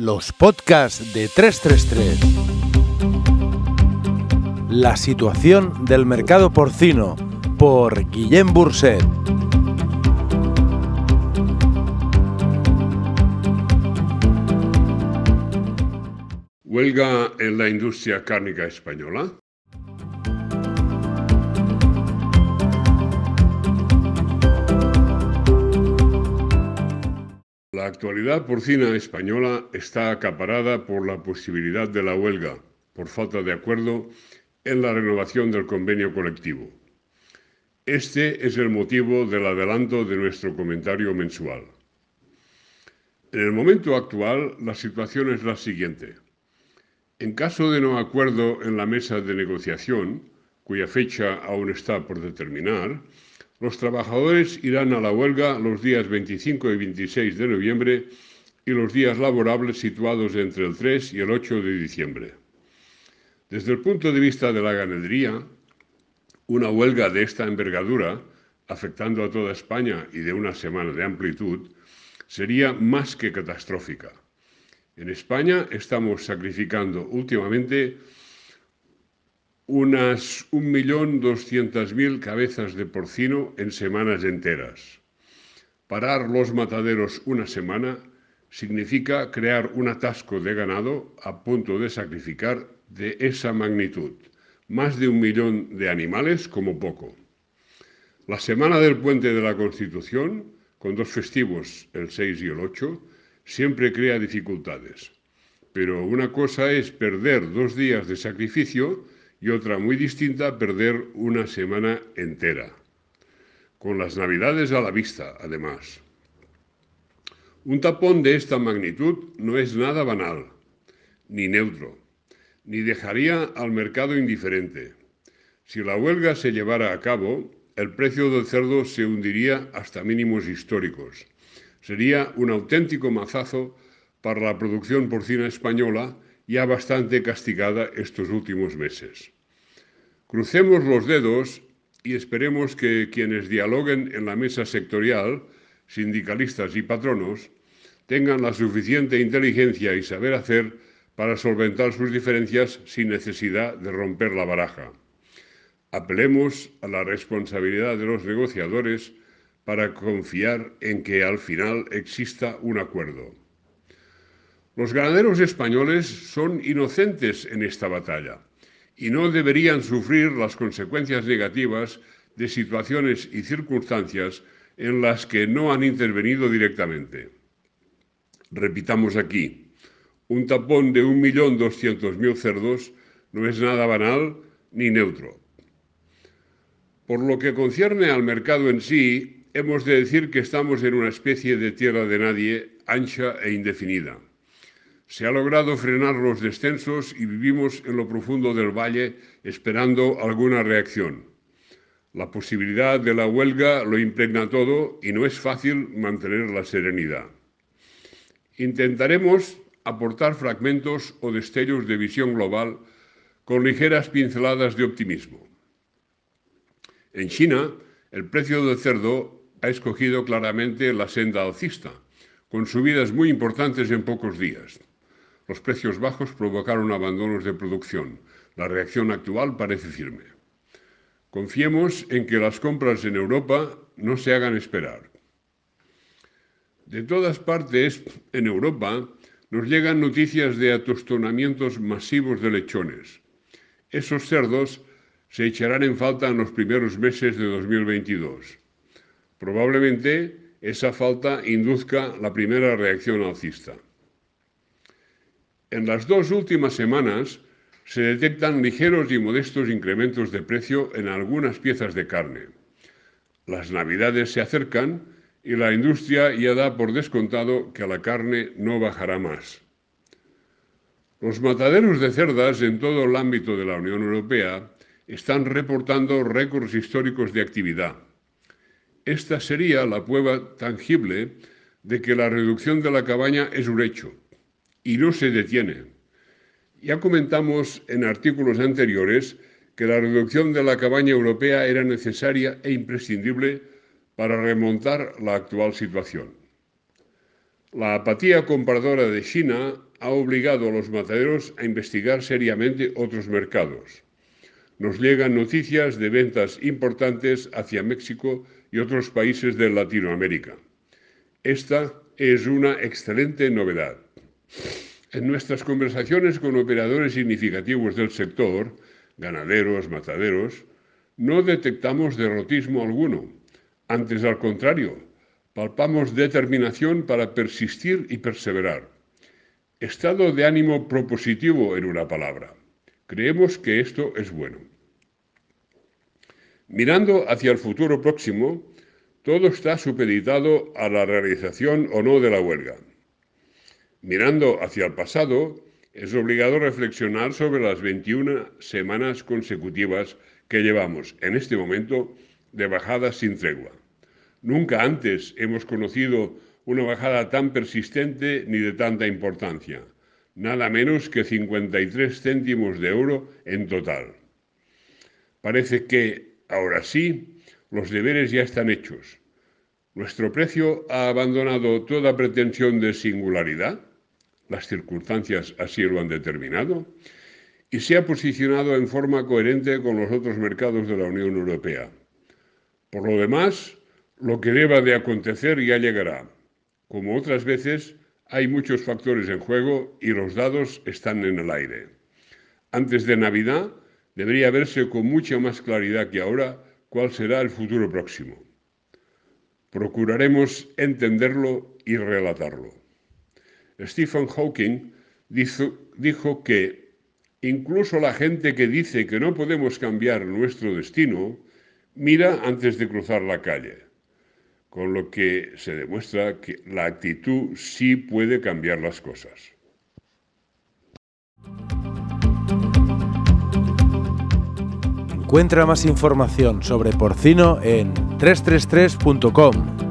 Los podcasts de 333. La situación del mercado porcino por Guillem Burset. Huelga en la industria cárnica española. La actualidad porcina española está acaparada por la posibilidad de la huelga, por falta de acuerdo en la renovación del convenio colectivo. Este es el motivo del adelanto de nuestro comentario mensual. En el momento actual, la situación es la siguiente. En caso de no acuerdo en la mesa de negociación, cuya fecha aún está por determinar, los trabajadores irán a la huelga los días 25 y 26 de noviembre y los días laborables situados entre el 3 y el 8 de diciembre. Desde el punto de vista de la ganadería, una huelga de esta envergadura, afectando a toda España y de una semana de amplitud, sería más que catastrófica. En España estamos sacrificando últimamente unas 1.200.000 cabezas de porcino en semanas enteras. Parar los mataderos una semana significa crear un atasco de ganado a punto de sacrificar de esa magnitud, más de un millón de animales como poco. La semana del puente de la Constitución, con dos festivos, el 6 y el 8, siempre crea dificultades. Pero una cosa es perder dos días de sacrificio y otra muy distinta perder una semana entera, con las navidades a la vista, además. Un tapón de esta magnitud no es nada banal, ni neutro, ni dejaría al mercado indiferente. Si la huelga se llevara a cabo, el precio del cerdo se hundiría hasta mínimos históricos. Sería un auténtico mazazo para la producción porcina española ya bastante castigada estos últimos meses. Crucemos los dedos y esperemos que quienes dialoguen en la mesa sectorial, sindicalistas y patronos, tengan la suficiente inteligencia y saber hacer para solventar sus diferencias sin necesidad de romper la baraja. Apelemos a la responsabilidad de los negociadores para confiar en que al final exista un acuerdo. Los ganaderos españoles son inocentes en esta batalla y no deberían sufrir las consecuencias negativas de situaciones y circunstancias en las que no han intervenido directamente. Repitamos aquí, un tapón de 1.200.000 cerdos no es nada banal ni neutro. Por lo que concierne al mercado en sí, hemos de decir que estamos en una especie de tierra de nadie ancha e indefinida. Se ha logrado frenar los descensos y vivimos en lo profundo del valle esperando alguna reacción. La posibilidad de la huelga lo impregna todo y no es fácil mantener la serenidad. Intentaremos aportar fragmentos o destellos de visión global con ligeras pinceladas de optimismo. En China, el precio del cerdo ha escogido claramente la senda alcista, con subidas muy importantes en pocos días. Los precios bajos provocaron abandonos de producción. La reacción actual parece firme. Confiemos en que las compras en Europa no se hagan esperar. De todas partes, en Europa, nos llegan noticias de atostonamientos masivos de lechones. Esos cerdos se echarán en falta en los primeros meses de 2022. Probablemente esa falta induzca la primera reacción alcista. En las dos últimas semanas se detectan ligeros y modestos incrementos de precio en algunas piezas de carne. Las navidades se acercan y la industria ya da por descontado que la carne no bajará más. Los mataderos de cerdas en todo el ámbito de la Unión Europea están reportando récords históricos de actividad esta sería la prueba tangible de que la reducción de la cabaña es un hecho y no se detiene. Ya comentamos en artículos anteriores que la reducción de la cabaña europea era necesaria e imprescindible para remontar la actual situación. La apatía compradora de China ha obligado a los mataderos a investigar seriamente otros mercados. Nos llegan noticias de ventas importantes hacia México y otros países de Latinoamérica. Esta es una excelente novedad. En nuestras conversaciones con operadores significativos del sector, ganaderos, mataderos, no detectamos derrotismo alguno. Antes, al contrario, palpamos determinación para persistir y perseverar. Estado de ánimo propositivo en una palabra. Creemos que esto es bueno. Mirando hacia el futuro próximo, todo está supeditado a la realización o no de la huelga. Mirando hacia el pasado, es obligado reflexionar sobre las 21 semanas consecutivas que llevamos en este momento de bajadas sin tregua. Nunca antes hemos conocido una bajada tan persistente ni de tanta importancia, nada menos que 53 céntimos de euro en total. Parece que, ahora sí, los deberes ya están hechos. Nuestro precio ha abandonado toda pretensión de singularidad, las circunstancias así lo han determinado, y se ha posicionado en forma coherente con los otros mercados de la Unión Europea. Por lo demás, lo que deba de acontecer ya llegará. Como otras veces, hay muchos factores en juego y los dados están en el aire. Antes de Navidad debería verse con mucha más claridad que ahora cuál será el futuro próximo. Procuraremos entenderlo y relatarlo. Stephen Hawking dijo, que incluso la gente que dice que no podemos cambiar nuestro destino, mira antes de cruzar la calle con lo que se demuestra que la actitud sí puede cambiar las cosas. Encuentra más información sobre porcino en 333.com.